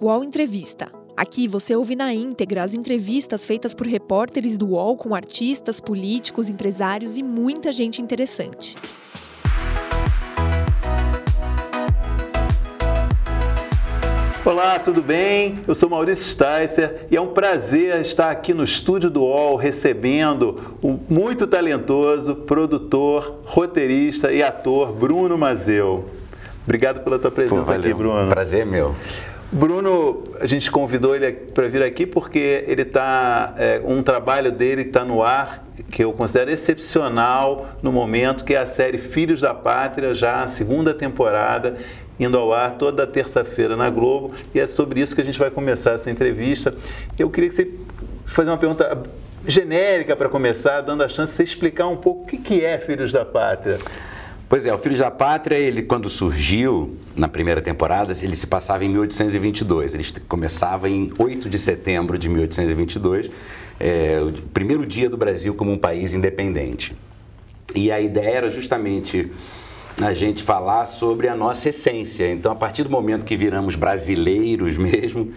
UOL Entrevista. Aqui você ouve na íntegra as entrevistas feitas por repórteres do UOL com artistas, políticos, empresários e muita gente interessante. Olá, tudo bem? Eu sou Maurício Sticer e é um prazer estar aqui no estúdio do UOL recebendo o muito talentoso produtor, roteirista e ator Bruno Mazeu. Obrigado pela tua presença Pô, aqui, Bruno. Prazer meu. Bruno, a gente convidou ele para vir aqui porque ele está é, um trabalho dele está no ar que eu considero excepcional no momento, que é a série Filhos da Pátria, já a segunda temporada, indo ao ar toda terça-feira na Globo, e é sobre isso que a gente vai começar essa entrevista. Eu queria que você fazer uma pergunta genérica para começar, dando a chance de você explicar um pouco o que é Filhos da Pátria. Pois é, o Filhos da Pátria, ele quando surgiu na primeira temporada, ele se passava em 1822. Ele começava em 8 de setembro de 1822, é, o primeiro dia do Brasil como um país independente. E a ideia era justamente a gente falar sobre a nossa essência. Então, a partir do momento que viramos brasileiros mesmo,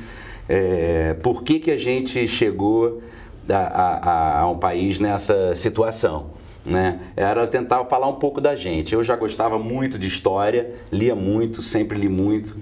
é, por que, que a gente chegou a, a, a um país nessa situação? Né? Era tentar falar um pouco da gente. Eu já gostava muito de história, lia muito, sempre li muito.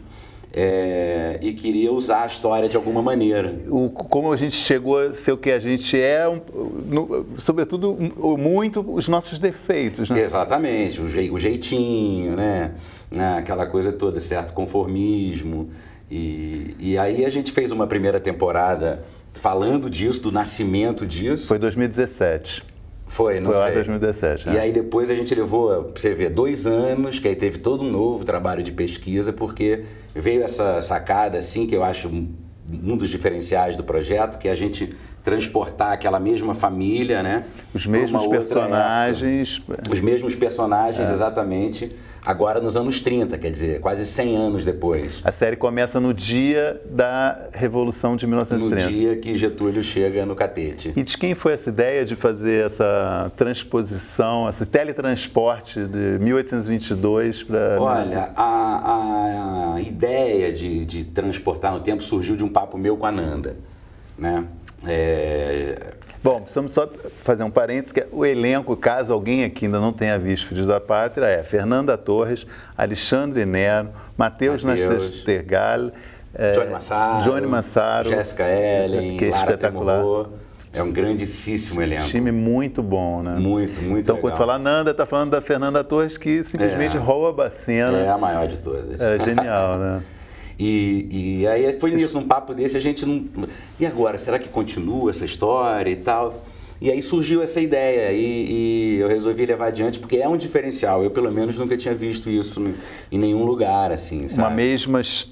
É, e queria usar a história de alguma maneira. O, como a gente chegou a ser o que a gente é, um, no, sobretudo muito os nossos defeitos. Né? Exatamente, o, je, o jeitinho, né? né? aquela coisa toda, certo conformismo. E, e aí a gente fez uma primeira temporada falando disso, do nascimento disso. Foi 2017. Foi, não Foi lá 2017. E é. aí depois a gente levou, pra você ver, dois anos, que aí teve todo um novo trabalho de pesquisa, porque veio essa sacada, assim, que eu acho um dos diferenciais do projeto, que a gente transportar aquela mesma família, né? Os mesmos personagens. Os mesmos personagens, é. exatamente. Agora nos anos 30, quer dizer, quase 100 anos depois. A série começa no dia da Revolução de 1930. No dia que Getúlio chega no catete. E de quem foi essa ideia de fazer essa transposição, esse teletransporte de 1822 para... Olha, a, a, ideia de, de transportar no tempo surgiu de um papo meu com a Nanda, né? É... Bom, precisamos só fazer um parênteses, que o elenco, caso alguém aqui ainda não tenha visto Filhos da Pátria, é Fernanda Torres, Alexandre Nero, Matheus Nastergal, é, Johnny Massaro, Johnny Massaro Jéssica Ellen, que é Lara espetacular. É um grandíssimo elenco. Time muito bom, né? Muito, muito Então, legal. quando você fala Nanda, tá falando da Fernanda Torres, que simplesmente É. rouba a cena. É a maior de todas. É genial, né? E, e aí foi nisso, num papo desse, a gente não. E agora, será que continua essa história e tal? E aí surgiu essa ideia e, e eu resolvi levar adiante porque é um diferencial. Eu, pelo menos, nunca tinha visto isso em nenhum lugar, assim, sabe? Uma mesma his-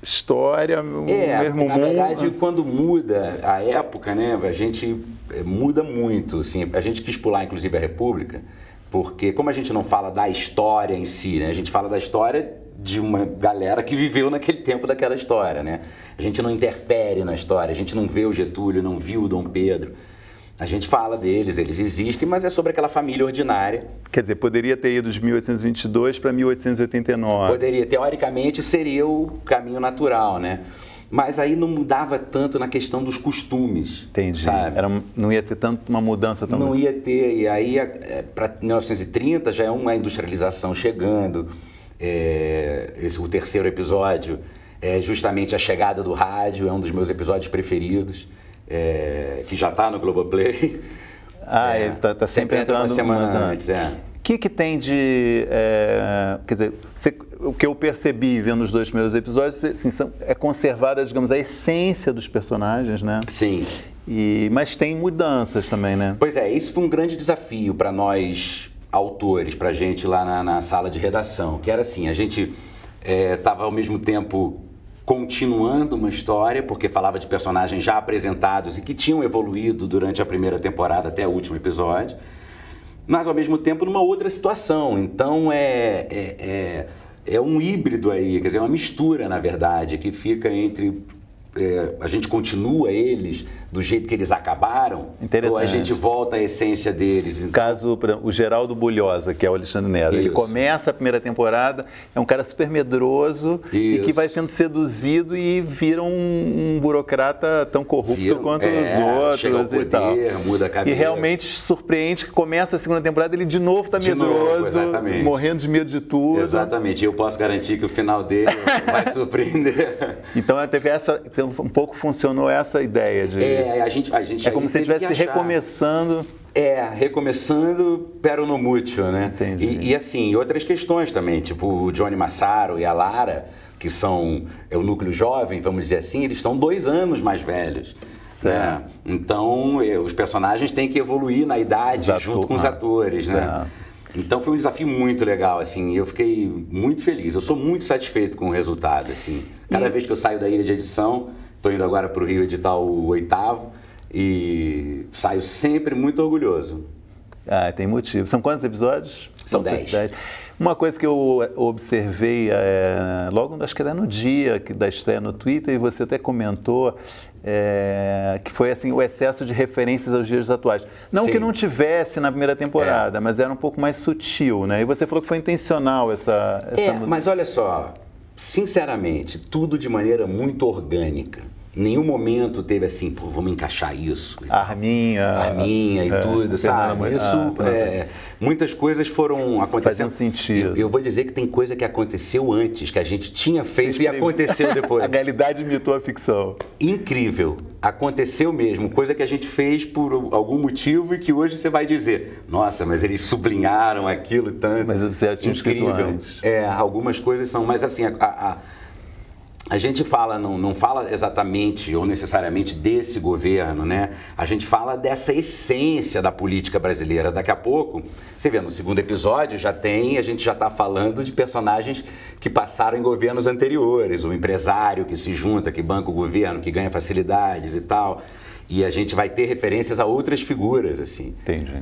história, o É, mesmo na mundo. verdade, quando muda a época, né, a gente eh, muda muito, assim, a gente quis pular, inclusive, a República, porque como a gente não fala da história em si, né, a gente fala da história de uma galera que viveu naquele tempo daquela história, né? A gente não interfere na história, a gente não vê o Getúlio, não viu o Dom Pedro. A gente fala deles, eles existem, mas é sobre aquela família ordinária. Quer dizer, poderia ter ido de 1822 para 1889. Poderia, teoricamente, seria o caminho natural, né? Mas aí não mudava tanto na questão dos costumes. Entendi. Sabe? Era, não ia ter tanto uma mudança tão Não ia ter, e aí para 1930 já é uma industrialização chegando. É, esse, o terceiro episódio é justamente a chegada do rádio, é um dos meus episódios preferidos, é, que já está no Globoplay. Ah, É, está tá sempre, entra entrando uma semana uma- antes, é. O que, que tem de. é, quer dizer, você- o que eu percebi vendo os dois primeiros episódios assim, são- é conservada, digamos, a essência dos personagens, né? Sim. E, mas tem mudanças também, né? Pois é, isso foi um grande desafio para nós autores, para gente lá na, na sala de redação, que era assim, a gente estava ao mesmo tempo continuando uma história, porque falava de personagens já apresentados e que tinham evoluído durante a primeira temporada até o último episódio, mas ao mesmo tempo numa outra situação. Então é, é, é, é um híbrido aí, quer dizer, uma mistura, na verdade, que fica entre é, a gente continua eles do jeito que eles acabaram? Ou a gente volta à essência deles? Então... Caso, o Geraldo Bulhosa, que é o Alexandre Nero, ele começa a primeira temporada, é um cara super medroso Isso. e que vai sendo seduzido e vira um, um burocrata tão corrupto quanto é, os outros poder, e tal. Muda a. E realmente surpreende que começa a segunda temporada, ele de novo está medroso, novo, morrendo de medo de tudo. Exatamente, eu posso garantir que o final dele vai surpreender. Então teve essa, um pouco funcionou essa ideia de. É, a gente, a gente é como se estivesse recomeçando. É, recomeçando pero no mútil, né? Entendi. E, e assim, outras questões também, tipo o Johnny Massaro e a Lara, que são é o núcleo jovem, vamos dizer assim, eles estão dois anos mais velhos. Né? Então, é, os personagens têm que evoluir na idade junto com os atores, ah, né? Então foi um desafio muito legal, assim, eu fiquei muito feliz. Eu sou muito satisfeito com o resultado, assim. Cada e... vez que eu saio da ilha de edição, estou indo agora para o Rio editar o oitavo e saio sempre muito orgulhoso. Ah, tem motivo. São quantos episódios? São dez. dez. Uma coisa que eu observei é, logo, acho que era no dia da estreia no Twitter, e você até comentou, é, que foi assim o excesso de referências aos dias atuais. Não Sim. que não tivesse na primeira temporada, é. mas era um pouco mais sutil, né? E você falou que foi intencional essa... essa é, mas olha só, sinceramente, tudo de maneira muito orgânica nenhum momento teve assim, pô, vamos encaixar isso. Arminha. Arminha e é, tudo, sabe? Isso, ah, é, muitas coisas foram acontecendo. Faziam sentido. Eu, eu, vou dizer que tem coisa que aconteceu antes, que a gente tinha feito e aconteceu depois. a realidade imitou a ficção. Incrível. Aconteceu mesmo. Coisa que a gente fez por algum motivo e que hoje você vai dizer, nossa, mas eles sublinharam aquilo tanto. Mas você já tinha Incrível. escrito antes. É, algumas coisas são, mas assim, a, a a gente fala, não, não fala exatamente ou necessariamente desse governo, né? A gente fala dessa essência da política brasileira. Daqui a pouco, você vê, no segundo episódio já tem, a gente já está falando de personagens que passaram em governos anteriores, o empresário que se junta, que banca o governo, que ganha facilidades e tal. E a gente vai ter referências a outras figuras, assim,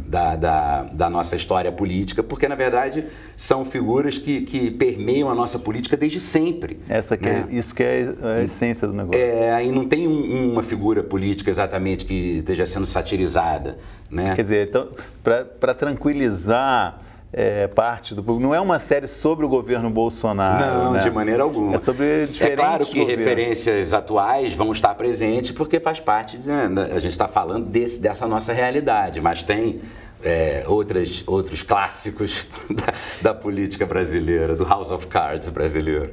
da, da, da, nossa história política, porque, na verdade, são figuras que, que permeiam a nossa política desde sempre. Essa que né? é, isso que é a essência do negócio. É, e não tem um, uma figura política exatamente que esteja sendo satirizada, né? Quer dizer, então, para tranquilizar é, parte do público. Não é uma série sobre o governo Bolsonaro. Não, né? de maneira alguma. É sobre diferentes É claro que governos. referências atuais vão estar presentes porque faz parte, de, né, a gente está falando desse, dessa nossa realidade, mas tem é, outras, outros clássicos da, da política brasileira, do House of Cards brasileiro.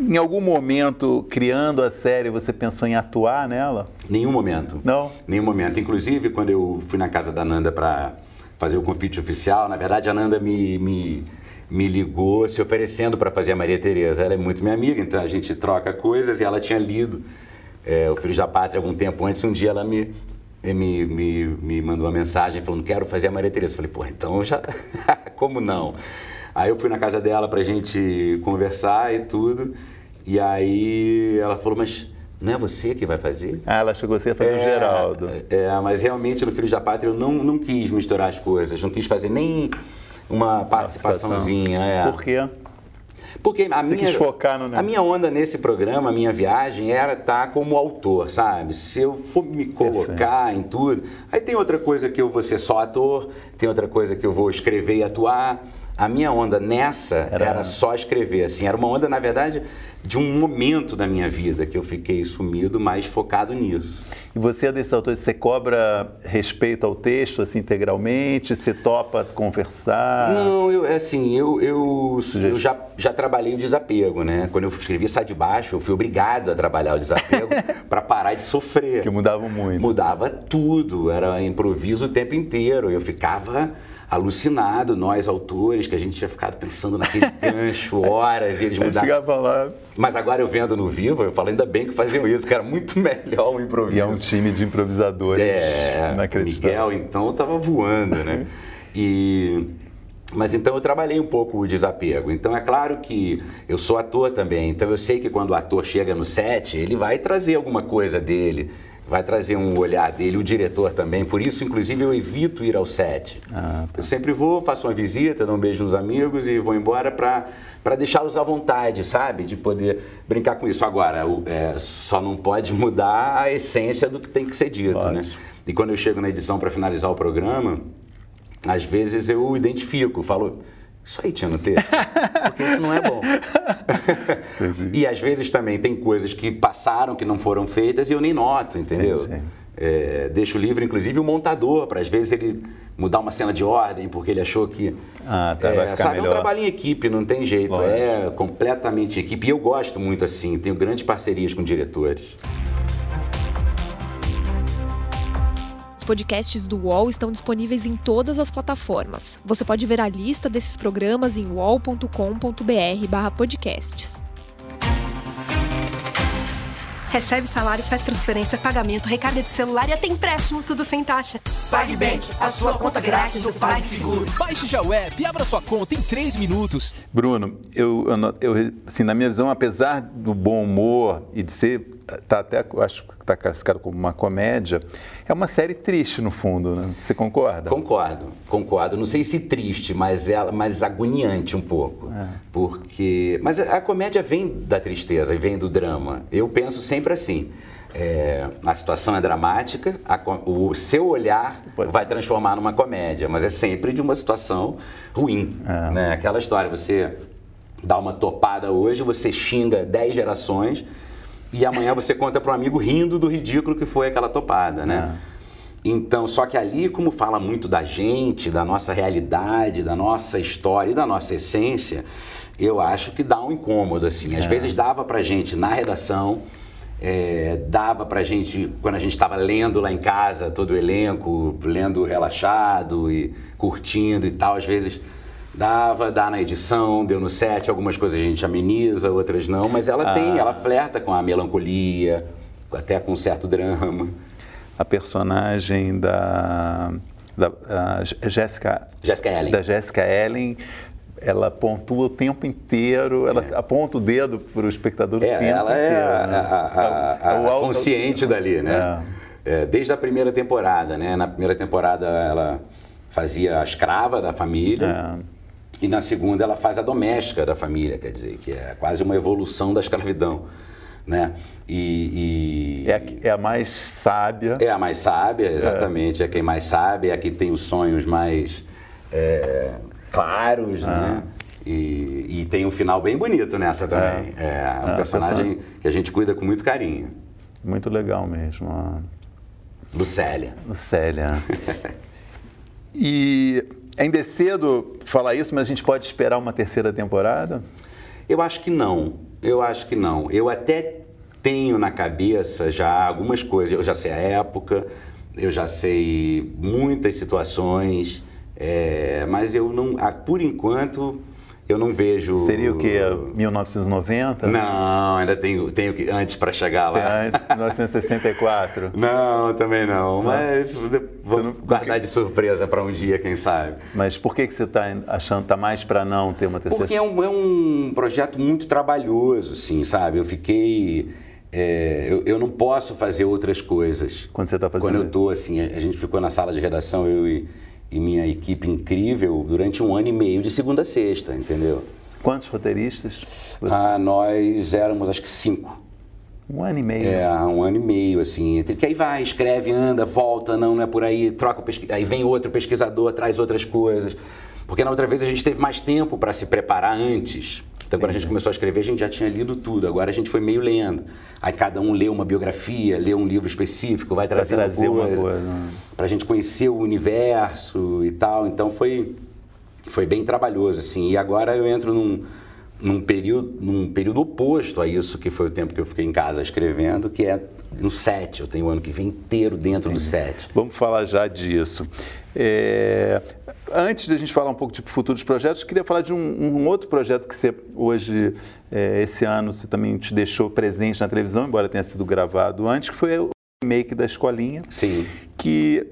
Em algum momento, criando a série, você pensou em atuar nela? Nenhum momento. Não? Nenhum momento. Inclusive, quando eu fui na casa da Nanda para fazer o convite oficial. Na verdade, a Nanda me, me, me ligou se oferecendo para fazer a Maria Tereza. Ela é muito minha amiga, então a gente troca coisas e ela tinha lido é, O Filho da Pátria algum tempo antes. Um dia ela me, me, me, me mandou uma mensagem falando: Quero fazer a Maria Tereza. Eu falei: Pô, então já. Como não? Aí eu fui na casa dela para a gente conversar e tudo. E aí ela falou: Mas não é você que vai fazer? Ah, ela chegou você a fazer é, o Geraldo. É, mas realmente no Filho da Pátria eu não, não quis misturar as coisas, não quis fazer nem uma participaçãozinha. É. Por quê? Porque a Você minha, quis focar no a minha onda nesse programa, a minha viagem era estar como autor, sabe? Se eu for me colocar Perfeito. em tudo. Aí tem outra coisa que eu vou ser só ator, tem outra coisa que eu vou escrever e atuar. A minha onda nessa era... era só escrever, assim. Era uma onda, na verdade, de um momento da minha vida que eu fiquei sumido, mais focado nisso. E você é desse autor, você cobra respeito ao texto, assim, integralmente? Você topa conversar? Não, eu, é assim, eu, eu, eu já, já trabalhei o desapego, né? Quando eu escrevi Sai de Baixo, eu fui obrigado a trabalhar o desapego para parar de sofrer. Que mudava muito. Mudava tudo, era improviso o tempo inteiro. Eu ficava alucinado, nós autores, que a gente tinha ficado pensando naquele gancho horas e eles mudaram. Chegava lá. Mas agora eu vendo no vivo, eu falo, ainda bem que faziam isso, que era muito melhor o improviso. E é um time de improvisadores é, Miguel, então, estava voando, né? E... Mas então eu trabalhei um pouco o desapego. Então é claro que eu sou ator também, então eu sei que quando o ator chega no set, ele vai trazer alguma coisa dele vai trazer um olhar dele, o diretor também. Por isso, inclusive, eu evito ir ao set. Ah, tá. Eu sempre vou, faço uma visita, dou um beijo nos amigos e vou embora para deixá-los à vontade, sabe? De poder brincar com isso. Agora, o- é, só não pode mudar a essência do que tem que ser dito, né? E quando eu chego na edição para finalizar o programa, às vezes eu identifico, falo, isso aí tinha no texto, porque isso não é bom. e às vezes também tem coisas que passaram, que não foram feitas e eu nem noto, entendeu? É, deixo livre, inclusive, o montador, para às vezes ele mudar uma cena de ordem, porque ele achou que. Ah, tá, vai ficar sabe, É um melhor. trabalho em equipe, não tem jeito. Lógico. É completamente equipe. E eu gosto muito assim, tenho grandes parcerias com diretores. Podcasts do UOL estão disponíveis em todas as plataformas. Você pode ver a lista desses programas em uol.com.br/podcasts. Recebe salário, faz transferência, pagamento, recarga de celular e até empréstimo, tudo sem taxa. PagBank, a sua conta grátis do PagSeguro. Baixe já o app e abra sua conta em 3 minutos. Bruno, eu, eu, assim, na minha visão, apesar do bom humor e de ser, tá até, acho que está classificado como uma comédia, é uma série triste no fundo, né? Você concorda? Concordo, concordo. Não sei se triste, mas é mas agoniante um pouco. Porque. Mas a, a comédia vem da tristeza e vem do drama. Eu penso sempre assim. é, a situação é dramática, a o seu olhar Pode- vai transformar numa comédia, mas é sempre de uma situação ruim. Né? Aquela história, você dá uma topada hoje, você xinga 10 gerações e amanhã você conta para um amigo rindo do ridículo que foi aquela topada, né? Então, só que ali, como fala muito da gente, da nossa realidade, da nossa história e da nossa essência, eu acho que dá um incômodo, assim. Às vezes dava pra gente na redação, é, dava pra gente, quando a gente estava lendo lá em casa, todo o elenco, lendo relaxado e curtindo e tal, às vezes dava, dá na edição, deu no set, algumas coisas a gente ameniza, outras não, mas ela tem, ela flerta com a melancolia, até com um certo drama. A personagem da, da Jéssica Jessica Ellen. da Jéssica Ellen, ela pontua o tempo inteiro, ela aponta o dedo para o espectador o É, tempo ela é inteiro. a, né? a- a- É o- é o a consciente dali, né? É, desde a primeira temporada, né? Na primeira temporada ela fazia a escrava da família. E na segunda ela faz a doméstica da família, quer dizer, que é quase uma evolução da escravidão, né? E, e- É, a, é a mais sábia. é a mais sábia, exatamente, é, quem mais sabe, é a que tem os sonhos mais é, claros, né? E, e tem um final bem bonito nessa também. É, um Ah, personagem que a gente cuida com muito carinho. Muito legal mesmo. a- Lucélia. O Célia. e ainda é cedo falar isso, mas a gente pode esperar uma terceira temporada? Eu acho que não. Eu acho que não. Eu até tenho na cabeça já algumas coisas. Eu já sei a época, eu já sei muitas situações, é, mas eu não. Por enquanto, eu não vejo. Seria o quê? 1990? Não, ainda tenho, tenho que antes para chegar lá. Até 1964? Não, também não. Mas vou não- guardar de surpresa para um dia, quem sabe. Mas por que, que você está achando que tá mais para não ter uma terceira? Porque é um, é um projeto muito trabalhoso, assim, sabe? Eu fiquei. é, eu, eu não posso fazer outras coisas. Quando você está fazendo Quando eu estou, assim, a, a gente ficou na sala de redação, eu e, e minha equipe incrível, durante um ano e meio, de segunda a sexta, entendeu? Quantos roteiristas? Você- Ah, nós éramos, acho que cinco. Um ano e meio. É, um ano e meio, assim. entre- Que aí vai, escreve, anda, volta, não, não é por aí, troca o pesqui... Aí vem outro pesquisador, traz outras coisas. Porque na outra vez a gente teve mais tempo para se preparar antes. Então, quando a gente começou a escrever, a gente já tinha lido tudo. Agora a gente foi meio lendo. Aí cada um lê uma biografia, lê um livro específico, vai trazer, trazer uma coisa. coisa, né? Para a gente conhecer o universo e tal. Então foi, foi bem trabalhoso, assim. E agora eu entro num, num, período, num período oposto a isso que foi o tempo que eu fiquei em casa escrevendo, que é no set. Eu tenho o ano que vem inteiro dentro do set. Vamos falar já disso. É, Antes de a gente falar um pouco de futuros projetos, queria falar de um, um outro projeto que você hoje, é, esse ano, você também te deixou presente na televisão, embora tenha sido gravado antes, que foi o remake da Escolinha, Sim. que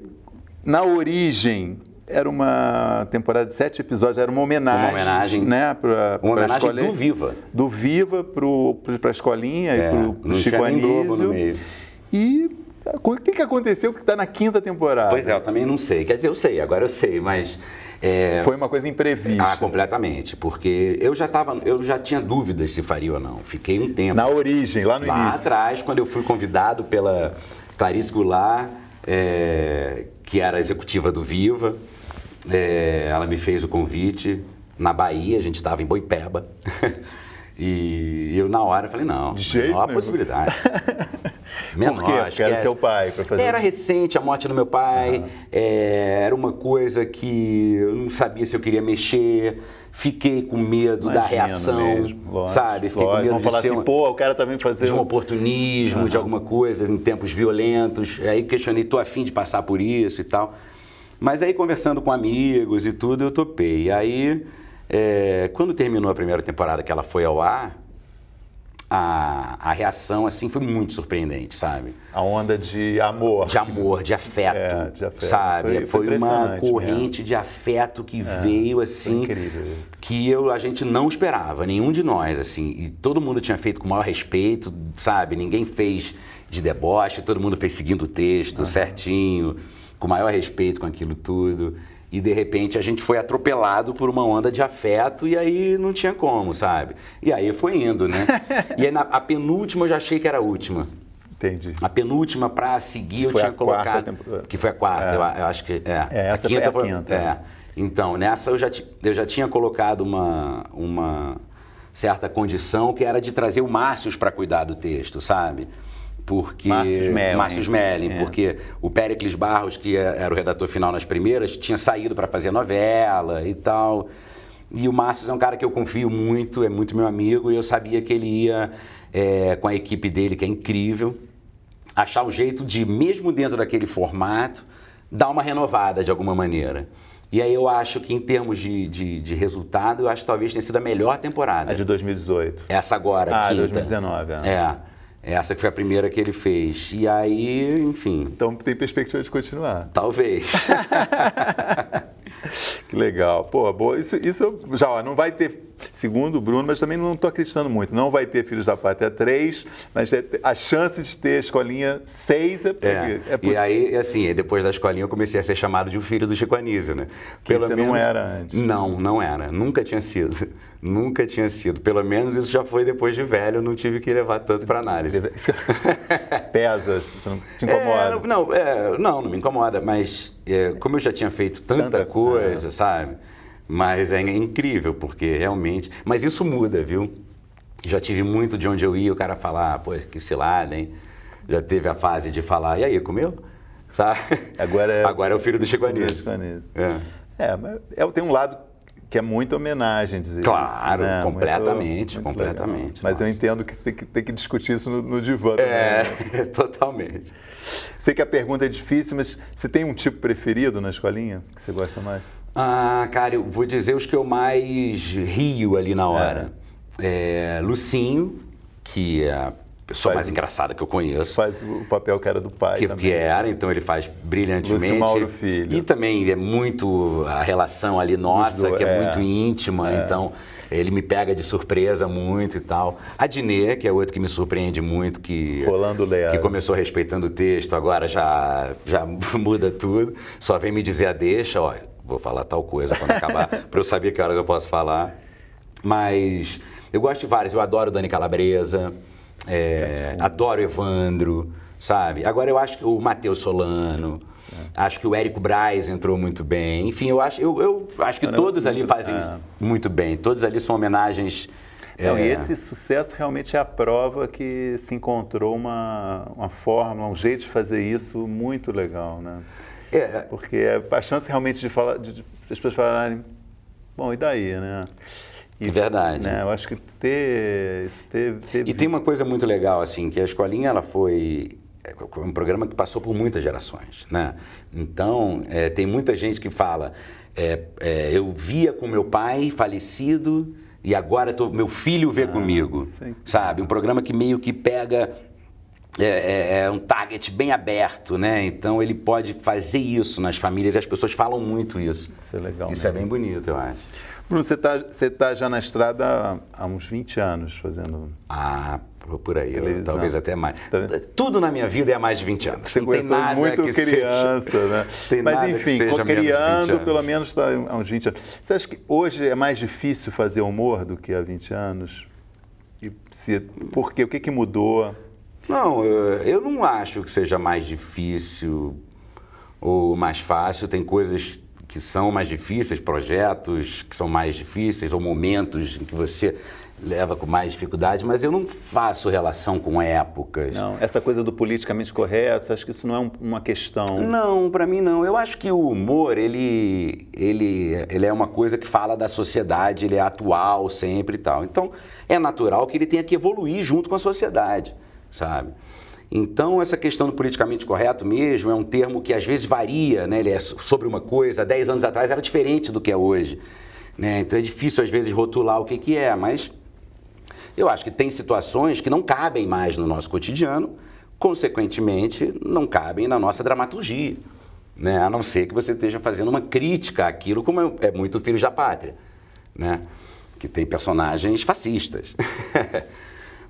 na origem era uma temporada de sete episódios, era uma homenagem, Uma homenagem. né, para Uma homenagem Escolinha. do Viva. Do Viva para a Escolinha É, e para o Chico Anísio. E O que, que aconteceu que está na quinta temporada? Pois é, eu também não sei. Quer dizer, eu sei, agora eu sei, mas. É... Foi uma coisa imprevista. Ah, completamente. Porque eu já tava, eu já tinha dúvidas se faria ou não. Fiquei um tempo. Na origem, lá no lá início. Lá atrás, quando eu fui convidado pela Clarice Goulart, é, que era executiva do Viva, é, ela me fez o convite na Bahia, a gente estava em Boipeba. E eu, na hora, falei, não, De jeito menor nenhum. possibilidade. menor, Por quê? Porque era seu pai para fazer. Era recente a morte do meu pai, é, era uma coisa que eu não sabia se eu queria mexer, fiquei com medo da reação, mesmo, lógico, sabe? Fiquei lógico. com medo Vamos de falar ser assim, uma- pô, o cara também fazer de um um- oportunismo, de alguma coisa, em tempos violentos. Aí questionei, tô afim de passar por isso e tal. Mas aí conversando com amigos e tudo, eu topei. E aí, é, quando terminou a primeira temporada que ela foi ao ar, a, a reação assim foi muito surpreendente, sabe? a onda de amor. De amor, de afeto, É, de afeto. sabe? Foi- foi uma impressionante corrente de afeto que veio assim, que eu, a gente não esperava, nenhum de nós, assim. E todo mundo tinha feito com o maior respeito, sabe? Ninguém fez de deboche, todo mundo fez seguindo o texto certinho, com o maior respeito com aquilo tudo. E de repente a gente foi atropelado por uma onda de afeto e aí não tinha como, sabe? E aí foi indo, né? e aí na, a penúltima eu já achei que era a última. Entendi. A penúltima para seguir eu Foi tinha a quarta colocado. temporada. Que foi a quarta, É. eu, a- eu acho que. É, É, essa foi a quinta. É. Então, nessa eu já, eu já tinha colocado uma, uma certa condição que era de trazer o Márcios para cuidar do texto, sabe? Porque. Márcios Melling. Márcios Melling, É. porque o Péricles Barros, que era o redator final nas primeiras, tinha saído para fazer novela e tal. E o Márcio é um cara que eu confio muito, é muito meu amigo, e eu sabia que ele ia, é, com a equipe dele, que é incrível, achar um jeito de, mesmo dentro daquele formato, dar uma renovada de alguma maneira. E aí eu acho que, em termos de, de, de resultado, eu acho que talvez tenha sido a melhor temporada. A de 2018. Essa agora, Ah, quinta. 2019, é. É. Essa que foi a primeira que ele fez. E aí, enfim, Então tem perspectiva de continuar. talvez. Que legal. Pô, boa. Isso, isso já ó, não vai ter, segundo o Bruno, mas também não estou acreditando muito. Não vai ter Filhos da Pátria 3, mas é- a chance de ter escolinha 6 é, porque É. é e possível. aí, assim, depois da escolinha eu comecei a ser chamado de um filho do Chico Anísio, né? Que você não era antes. Não, não era. Nunca tinha sido. Nunca tinha sido. Pelo menos isso já foi depois de velho, eu não tive que levar tanto para análise. Pesa, você não te É, incomoda. não, é, não, não me incomoda, mas é, como eu já tinha feito tanta, Tanta- coisa, sabe? Mas é incrível, porque realmente. Mas isso muda, viu? Já tive muito de onde eu ia, o cara falar, "Ah, pô, que cilada, hein? Já teve a fase de falar, e aí, comeu? Sabe? Agora é, Agora é o filho do Anísio. Chico Anísio. É. É, mas é, tem um lado que é muito homenagem dizer Claro, isso. né? completamente, Muito- muito completamente, legal. Mas eu nossa. entendo que você tem que, tem que discutir isso no, no divã também. É, né? totalmente. Sei que a pergunta é difícil, mas você tem um tipo preferido na escolinha que você gosta mais? Ah, cara, eu vou dizer os que eu mais rio ali na hora. É, Lucinho, que é pessoa Faz mais o- engraçada que eu conheço. Faz o papel que era do pai Que, também. que era, então ele faz brilhantemente. Lúcio Mauro Filho. E também é muito a relação ali nossa, que é, é. muito íntima, então ele me pega de surpresa muito e tal. A Dinê, que é outro que me surpreende muito, que, Rolando Leal. que começou respeitando o texto, agora já, já muda tudo. Só vem me dizer a deixa, ó, vou falar tal coisa quando acabar, para eu saber que horas eu posso falar. Mas eu gosto de vários, eu adoro Dani Calabresa, é, adoro Evandro, sabe? Agora eu acho que o Matheus Solano, acho que o Érico Braz entrou muito bem. Enfim, eu acho, eu, eu acho que Caramba, todos ali fazem é. isso muito bem. Todos ali são homenagens. Não, é, e esse sucesso realmente é a prova que se encontrou uma, uma forma, um jeito de fazer isso muito legal, né? é, Porque é a chance realmente de falar, de, de as pessoas falarem, bom, e daí, né? E, Verdade. Né, eu acho que ter isso teve, teve E tem uma coisa muito legal, assim, que a escolinha ela foi é, um programa que passou por muitas gerações, né? Então, é, tem muita gente que fala, é, é, eu via com meu pai falecido e agora tô- meu filho vê comigo, sim. sabe? Um programa que meio que pega é, é- é um target bem aberto, né? Então ele pode fazer isso nas famílias e as pessoas falam muito isso. Isso é legal Isso é mesmo. bem bonito, eu acho. Bruno, você está você tá já na estrada há uns 20 anos fazendo. Ah, por aí, Televisão. talvez até mais. Tá? Tudo na minha vida é há mais de 20 anos. Você Não tem começou muito criança, seja- né? tem Mas enfim, seja co- menos de 20 criando, pelo menos está há uns 20 anos. Você acha que hoje é mais difícil fazer humor do que há 20 anos? E se, por quê? O que, que mudou? Não, eu não acho que seja mais difícil ou mais fácil. Tem coisas que são mais difíceis, projetos que são mais difíceis, ou momentos em que você leva com mais dificuldade, mas eu não faço relação com épocas. Não, essa coisa do politicamente correto, você acha que isso não é um- uma questão? Não, para mim não. Eu acho que o humor, ele, ele, ele é uma coisa que fala da sociedade, ele é atual sempre e tal. Então, é natural que ele tenha que evoluir junto com a sociedade, sabe? Então, essa questão do politicamente correto mesmo é um termo que às vezes varia, né? Ele é so- sobre uma coisa, há 10 anos atrás era diferente do que é hoje. Né? Então, é difícil às vezes rotular o que, que é, mas eu acho que tem situações que não cabem mais no nosso cotidiano, consequentemente, não cabem na nossa dramaturgia. Né? A não ser que você esteja fazendo uma crítica àquilo, como é muito Filhos da Pátria, né? que tem personagens fascistas.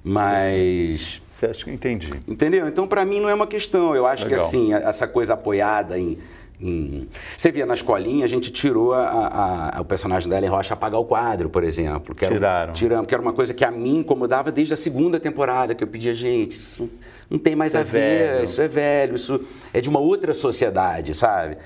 Mas. Você acha que eu entendi? Entendeu? Então, para mim, não é uma questão. Eu acho que, Legal. assim, a- essa coisa apoiada em. em- Você via na escolinha, a gente tirou a- a- a- o personagem da Ellen Rocha apagar o quadro, por exemplo. Que era, Tiraram. Tiramos, que era uma coisa que a mim incomodava desde a segunda temporada, que eu pedia, gente, isso não tem mais Isso é a ver, velho. isso é velho, isso é de uma outra sociedade, sabe?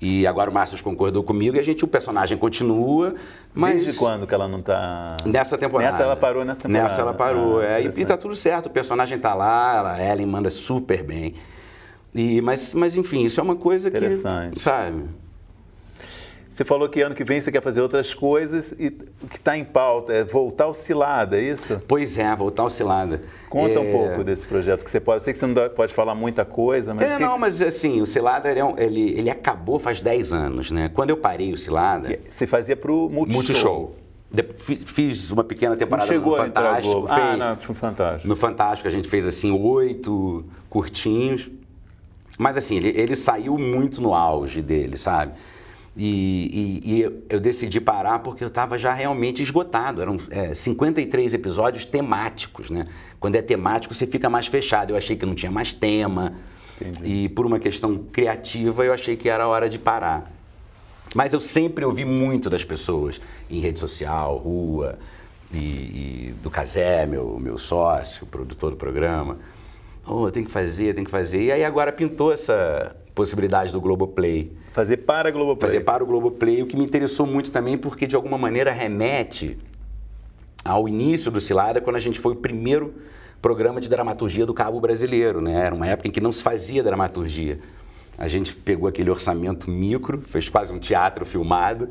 E agora o Márcio concordou comigo e a gente, o personagem continua, mas... Desde quando que ela não está... Nessa temporada. Nessa ela parou nessa temporada. Nessa ela parou. Ah, é, e, e interessante. tá tudo certo, o personagem tá lá, a Ellen manda super bem. E, mas, mas, enfim, isso é uma coisa que. Interessante. Sabe? Você falou que ano que vem você quer fazer outras coisas e o que está em pauta é voltar ao Cilada, é isso? Pois é, voltar ao Cilada. Conta É, um pouco desse projeto que você pode. Eu sei que você não pode falar muita coisa, mas. É, não, que mas assim, o Cilada ele, é ele, ele acabou faz 10 anos, né? Quando eu parei o Cilada, você- fazia para o Multishow. Multishow. Fiz uma pequena temporada no Fantástico. Globo. fez. Ah, não, foi fantástico. No Fantástico a gente fez assim oito curtinhos. Mas assim, ele, ele saiu muito no auge dele, sabe? E, e- e eu, decidi parar porque eu estava já realmente esgotado. Eram é, 53 episódios temáticos, né? Quando é temático, você fica mais fechado. Eu achei que não tinha mais tema. E por uma questão criativa, eu achei que era hora de parar. Mas eu sempre ouvi muito das pessoas em rede social, rua, e, e do Casé, meu, meu sócio, produtor do programa. Oh, tem que fazer, tem que fazer. E aí agora pintou essa possibilidade do Globoplay. Fazer para a Globoplay. Fazer para o Globoplay, o que me interessou muito também, porque de alguma maneira remete ao início do Cilada, quando a gente foi o primeiro programa de dramaturgia do Cabo Brasileiro, né? Era uma época em que não se fazia dramaturgia. A gente pegou aquele orçamento micro, fez quase um teatro filmado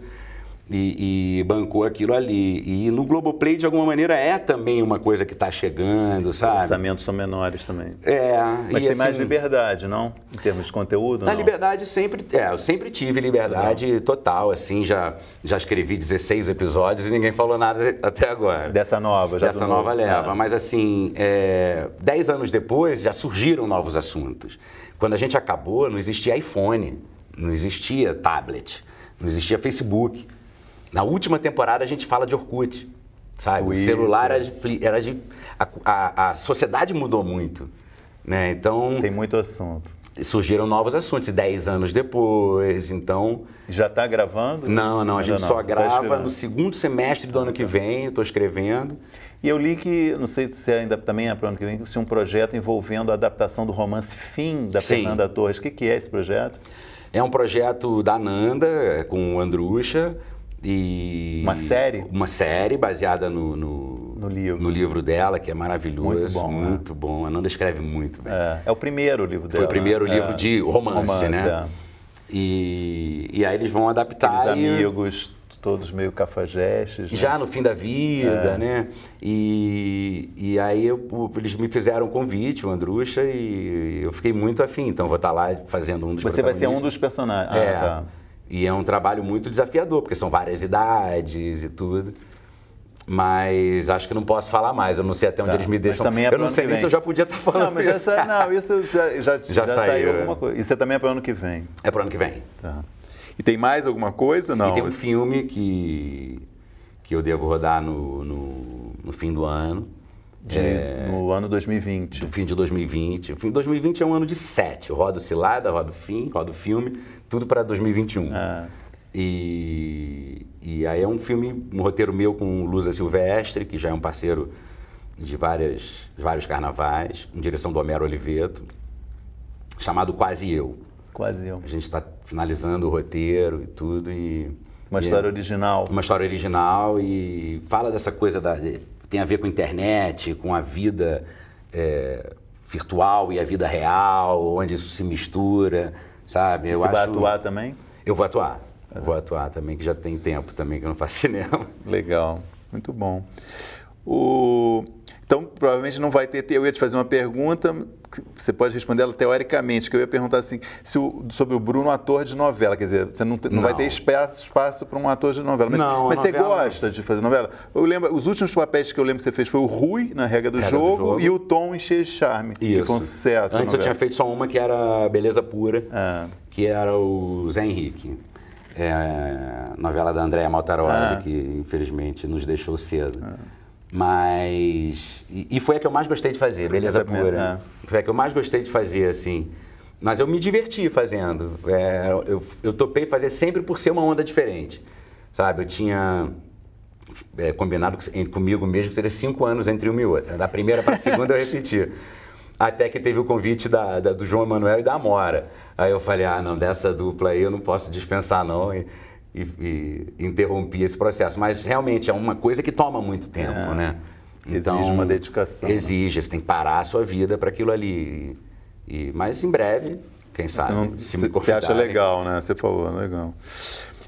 e, e bancou aquilo ali. E no Globoplay, de alguma maneira, é também uma coisa que está chegando, Os sabe? orçamentos são menores também. É, Mas tem mais assim, liberdade, não? Em termos de conteúdo? a não? liberdade sempre, é, eu sempre tive liberdade total, assim, já, já escrevi 16 episódios e ninguém falou nada até agora. Dessa nova, já Dessa nova novo. leva. Ah. Mas assim, é, 10 anos depois já surgiram novos assuntos. Quando a gente acabou, não existia iPhone, não existia tablet, não existia Facebook. Na última temporada a gente fala de Orkut, sabe? O Twitter. celular era de... Era de a, a, a sociedade mudou muito. Né? Então, Tem muito assunto. surgiram novos assuntos, 10 anos depois, então... Já está gravando? Não, não, a gente só Tá grava escrevendo. no segundo semestre do ano que vem, eu estou escrevendo. E eu li que, não sei se ainda também é para o ano que vem, se um projeto envolvendo a adaptação do romance Fim, da Sim. Fernanda Torres. O que, que é esse projeto? É um projeto da Nanda, com o Andrucha. E Uma série? Uma série baseada no, no, No livro. no livro dela, que é maravilhoso. Muito bom, né? Muito bom. A Nanda escreve muito bem. É, é o primeiro livro dela. Foi o primeiro né? livro É. de romance, né? é. E, e aí eles vão adaptar. Aqueles e- amigos, todos meio cafajestes. né? Já no fim da vida, É. né? E, e aí eu- eles me fizeram um convite, o Andrucha, e eu fiquei muito afim. Então vou estar lá fazendo um dos Você vai ser um dos personagens. É. Ah, tá. E é um trabalho muito desafiador, porque são várias idades e tudo. Mas acho que não posso falar mais. Eu não sei até onde Tá. eles me deixam. também é eu não sei nem se eu já podia estar falando. Não, mas já não, isso já, já, já, saiu, saiu é. alguma coisa. Isso é também para o ano que vem. É pro ano que vem. Tá. E tem mais alguma coisa? Não. E tem um filme que, que eu devo rodar no, no, no fim do ano. De, é, no ano 2020. No fim de 2020. O fim de 2020 é um ano de sete. Eu rodo Cilada, rodo Fim, rodo Filme, tudo para 2021. Ah. E, e aí é um filme, um roteiro meu com Lusa Silvestre, que já é um parceiro de várias, vários carnavais, com direção do Homero Oliveto, chamado Quase Eu. Quase Eu. A gente está finalizando o roteiro e tudo. E, uma e história é, original. Uma história original e fala dessa coisa da. Tem a ver com a internet, com a vida é, virtual e a vida real, onde isso se mistura, sabe? Eu Você acho... vai atuar também? Eu vou atuar. Eu vou atuar também, que já tem tempo também que eu não faço cinema. Legal, muito bom. O... Então, provavelmente não vai ter. Eu ia te fazer uma pergunta, você pode responder ela teoricamente, que eu ia perguntar assim, o, sobre o Bruno, ator de novela. Quer dizer, você não, não, não. vai ter espaço, espaço para um ator de novela. Mas, não, mas você gosta de fazer novela? Eu lembro, os últimos papéis que eu lembro que você fez foi o Rui, na Regra do, jogo, do jogo, e o Tom em Cheio de Charme. Isso. Que foi um sucesso. Antes eu tinha feito só uma que era Beleza Pura, ah. que era o Zé Henrique. É, novela da Andréa Maltaroli, ah. que infelizmente nos deixou cedo. Ah. Mas. E, e, foi a que eu mais gostei de fazer, beleza pura. É. Foi a que eu mais gostei de fazer, assim. Mas eu me diverti fazendo. É, eu, eu topei fazer sempre por ser uma onda diferente. Sabe? Eu tinha é, combinado comigo mesmo que seria cinco anos entre uma e outra. Da primeira para a segunda eu repeti. Até que teve o convite da, da, do João Emanuel e da Amora. Aí eu falei, ah, não, dessa dupla aí eu não posso dispensar, não. E, e, e interrompi esse processo. Mas realmente é uma coisa que toma muito tempo, é. né? Então, exige uma dedicação. Né? Exige, você tem que parar a sua vida para aquilo ali. E, mas em breve, quem sabe, não, se me Você acha legal, né? Você falou, legal.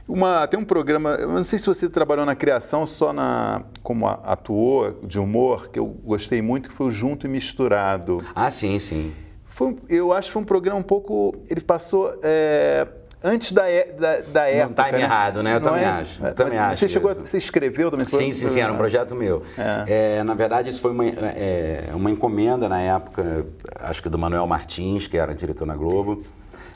Uma, tem um programa, eu não sei se você trabalhou na criação só na como atuou de humor, que eu gostei muito, que foi o Junto e Misturado. Ah, sim, sim. Foi, eu acho que foi um programa um pouco. Ele passou. É, antes da, da, da época. Não está né? errado, né? Eu não também é? acho. Eu também acho você chegou, você escreveu também? Sim, sim, sim, era um projeto meu. É. É, na verdade, isso foi uma, é, uma encomenda na época, acho que do Manuel Martins, que era diretor na Globo.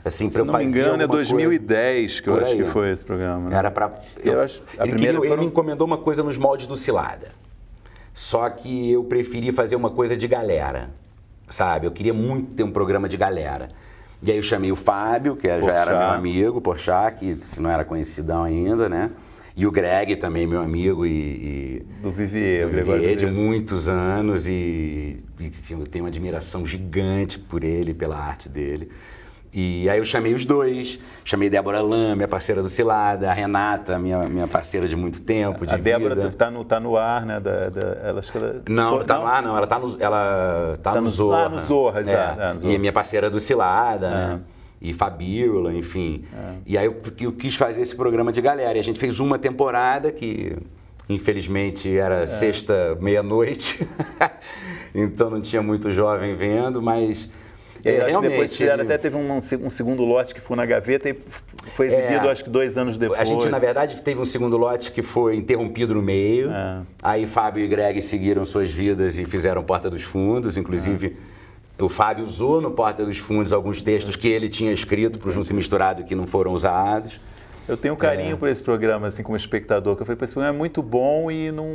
Assim, Se não me engano, é 2010 que eu acho que foi esse programa. Né? Era para. Eu, eu acho. A ele, primeira queria, foram... ele me encomendou uma coisa nos moldes do Cilada. Só que eu preferi fazer uma coisa de galera, sabe? Eu queria muito ter um programa de galera. E aí eu chamei o Fábio, que já era meu amigo, Porchat, que não era conhecidão ainda, né? E o Greg também, meu amigo e... e do Vivier, do Vivier, de muitos anos e, e assim, eu tenho uma admiração gigante por ele, pela arte dele. E aí eu chamei os dois, chamei Débora Lam, minha parceira do Cilada, a Renata, minha, minha parceira de muito tempo, de A Débora está no, tá no ar, né? Da, da, ela, acho que ela... Não, não tá no ar não, ela está no, ela tá, tá no, no Zorra. Ah, no Zorra, exato. É. Zorra. E minha parceira do Cilada, né? É. E Fabiola, enfim. É. E aí eu, eu quis fazer esse programa de galera. E a gente fez uma temporada que infelizmente era é. sexta, meia-noite. então não tinha muito jovem vendo, mas e aí, é, acho que depois fizeram, até teve um, um, segundo lote que foi na gaveta e foi exibido, é, acho que dois anos depois. A gente, na verdade, teve um segundo lote que foi interrompido no meio. É. Aí Fábio e Greg seguiram suas vidas e fizeram Porta dos Fundos, inclusive. É. O Fábio usou no Porta dos Fundos alguns textos que ele tinha escrito para o Junto e Misturado que não foram usados. Eu tenho carinho é. por esse programa, assim, como espectador, que eu falei, esse programa é muito bom e não,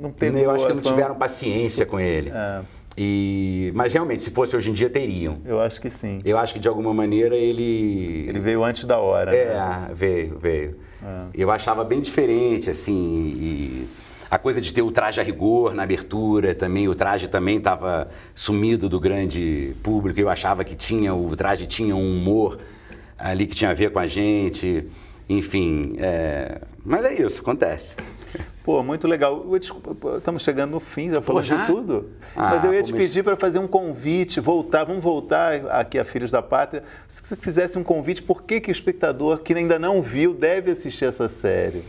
não pegou... Eu acho que não tiveram paciência com ele. É. E, mas realmente, se fosse hoje em dia, teriam. Eu acho que sim. Eu acho que de alguma maneira ele. Ele veio antes da hora. É, né? veio, veio. É. Eu achava bem diferente, assim. E a coisa de ter o traje a rigor na abertura também, o traje também estava sumido do grande público. Eu achava que tinha, o traje tinha um humor ali que tinha a ver com a gente. Enfim, é... mas é isso, acontece. Pô, muito legal. Estamos chegando no fim, já falou de tudo. Ah, Mas eu ia te pedir para fazer um convite, voltar, vamos voltar aqui a Filhos da Pátria. Se você fizesse um convite, por que, que o espectador que ainda não viu deve assistir essa série?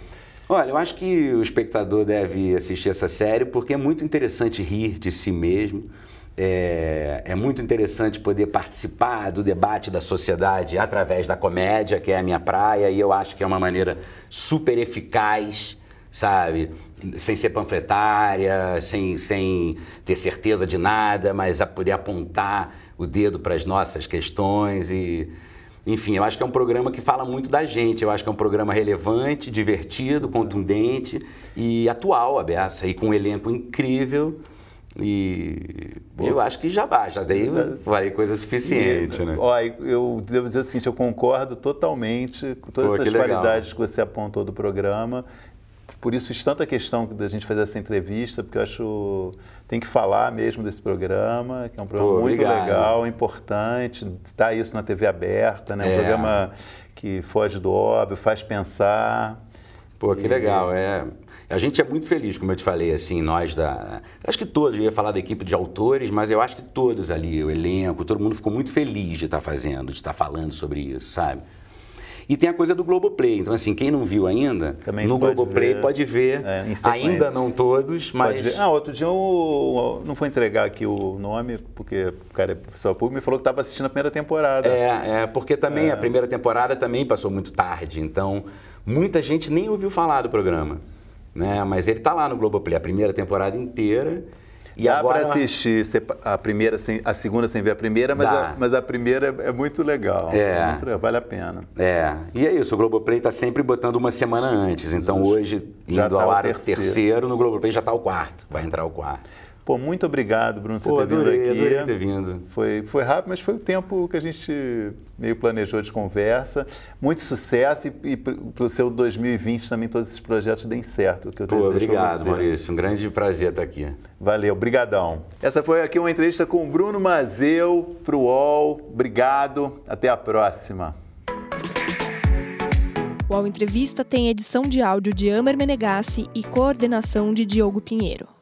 Olha, eu acho que o espectador deve assistir essa série porque é muito interessante rir de si mesmo. É, é, muito interessante poder participar do debate da sociedade através da comédia, que é a minha praia, e eu acho que é uma maneira super eficaz sabe? Sem ser panfletária, sem, sem ter certeza de nada, mas a poder apontar o dedo para as nossas questões e enfim, eu acho que é um programa que fala muito da gente. Eu acho que é um programa relevante, divertido, contundente e atual, aberta, e com um elenco incrível. E Boa. eu acho que já basta, já dei vai coisa suficiente, e, né? Ó, eu devo dizer o seguinte, eu concordo totalmente com todas Pô, essas que qualidades que você apontou do programa. Por isso fiz tanta questão da gente fazer essa entrevista, porque eu acho tem que falar mesmo desse programa, que é um programa Pô, muito obrigado. legal, importante. Tá isso na TV aberta, né? Um é. programa que foge do óbvio, faz pensar. Pô, que e... legal, é. A gente é muito feliz, como eu te falei, assim, nós da. Acho que todos, eu ia falar da equipe de autores, mas eu acho que todos ali, o elenco, todo mundo ficou muito feliz de estar fazendo, de estar falando sobre isso, sabe? E tem a coisa do Globoplay. Então, assim, quem não viu ainda, Também no Globoplay ver, pode ver. É, ainda não todos, mas. Ah, outro dia eu não vou entregar aqui o nome, porque o cara é professor público me falou que estava assistindo a primeira temporada. É, é porque também é. a primeira temporada também passou muito tarde. Então, muita gente nem ouviu falar do programa né? Mas ele está lá no Globoplay a primeira temporada inteira. E Dá agora... para assistir a primeira, sem, a segunda sem ver a primeira, mas, a, mas a primeira é muito legal. É. Muito, vale a pena. É. E é isso, o Globoplay está sempre botando uma semana antes. Então hoje, indo já tá ao ar o terceiro. terceiro, no Globoplay já está o quarto. Vai entrar o quarto. Pô, muito obrigado, Bruno, por você ter adorei, vindo aqui. Adorei ter vindo. Foi, foi rápido, mas foi o tempo que a gente meio planejou de conversa. Muito sucesso e, e para o seu 2020 também todos esses projetos deem certo. Que eu Pô, obrigado, Maurício. Um grande prazer estar aqui. Valeu, brigadão. Essa foi aqui uma entrevista com o Bruno Mazeu para o UOL. Obrigado, até a próxima. O UOL Entrevista tem edição de áudio de Amer Menegassi e coordenação de Diogo Pinheiro.